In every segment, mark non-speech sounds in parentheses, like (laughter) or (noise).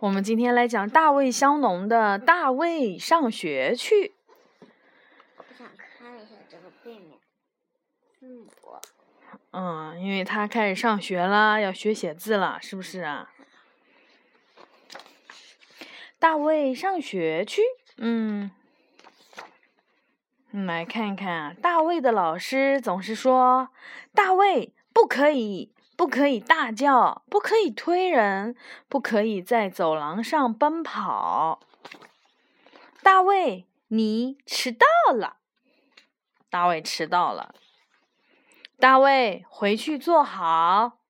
我们今天来讲大卫香农的《大卫上学去》。我想看一下这个背面字母。嗯，因为他开始上学了，要学写字了，是不是啊？大卫上学去，嗯，来看看，大卫的老师总是说：“大卫不可以。”不可以大叫，不可以推人，不可以在走廊上奔跑。大卫，你迟到了。大卫迟到了。大卫，回去坐好。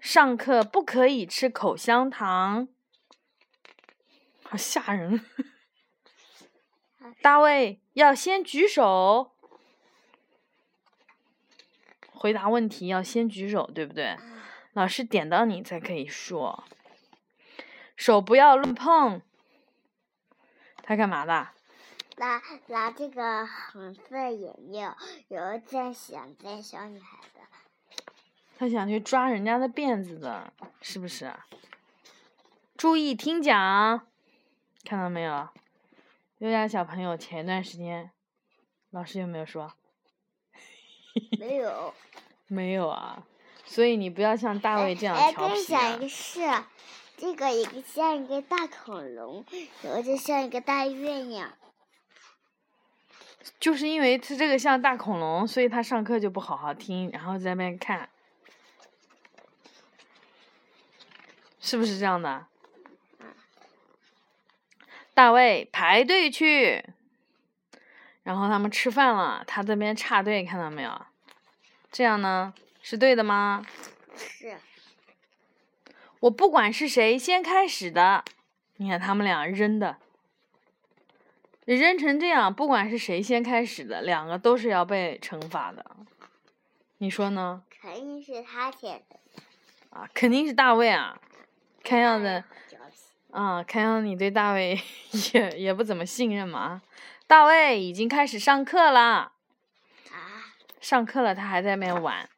上课不可以吃口香糖，好吓人。(laughs) 大卫，要先举手。回答问题要先举手，对不对？老师点到你才可以说。手不要乱碰。他干嘛的？拿拿这个红色眼镜，有在想在小女孩的。他想去抓人家的辫子的，是不是？注意听讲，看到没有？优雅小朋友，前一段时间，老师有没有说？没有，(laughs) 没有啊，所以你不要像大卫这样调皮。哎，跟你讲一个事，这个一个像一个大恐龙，有个就像一个大月亮。就是因为他这个像大恐龙，所以他上课就不好好听，然后在那边看，是不是这样的？大卫排队去。然后他们吃饭了，他这边插队，看到没有？这样呢是对的吗？是。我不管是谁先开始的，你看他们俩扔的，扔成这样，不管是谁先开始的，两个都是要被惩罚的。你说呢？肯定是他先的。啊，肯定是大卫啊！看样子，啊，看样子你对大卫 (laughs) 也也不怎么信任嘛。大卫已经开始上课了。啊！上课了，他还在那边玩，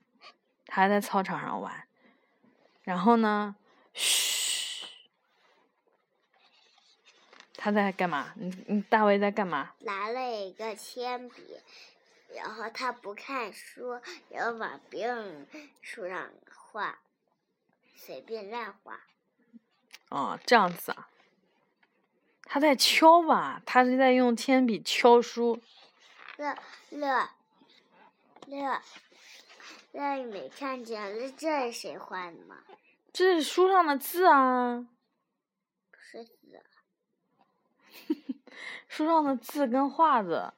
他还在操场上玩。然后呢？嘘！他在干嘛？你你大卫在干嘛？拿了一个铅笔，然后他不看书，然后往别人书上画，随便乱画。哦，这样子啊。他在敲吧，他是在用铅笔敲书。乐乐乐乐，你没看见？这这是谁画的吗？这是书上的字啊。不是字。(laughs) 书上的字跟画子。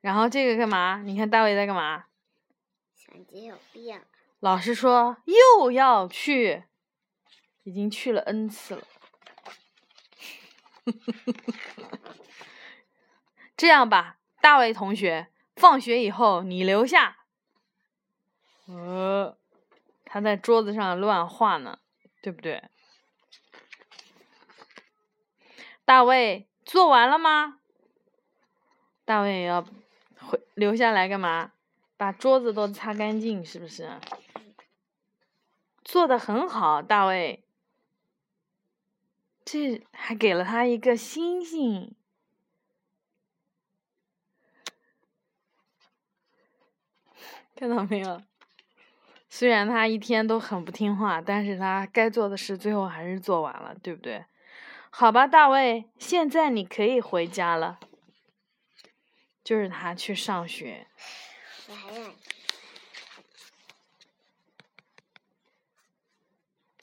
然后这个干嘛？你看大卫在干嘛？想接有病。老师说又要去。已经去了 N 次了，这样吧，大卫同学，放学以后你留下。呃，他在桌子上乱画呢，对不对？大卫做完了吗？大卫要回留下来干嘛？把桌子都擦干净，是不是？做的很好，大卫。这还给了他一个星星，(laughs) 看到没有？虽然他一天都很不听话，但是他该做的事最后还是做完了，对不对？好吧，大卫，现在你可以回家了。就是他去上学。我还想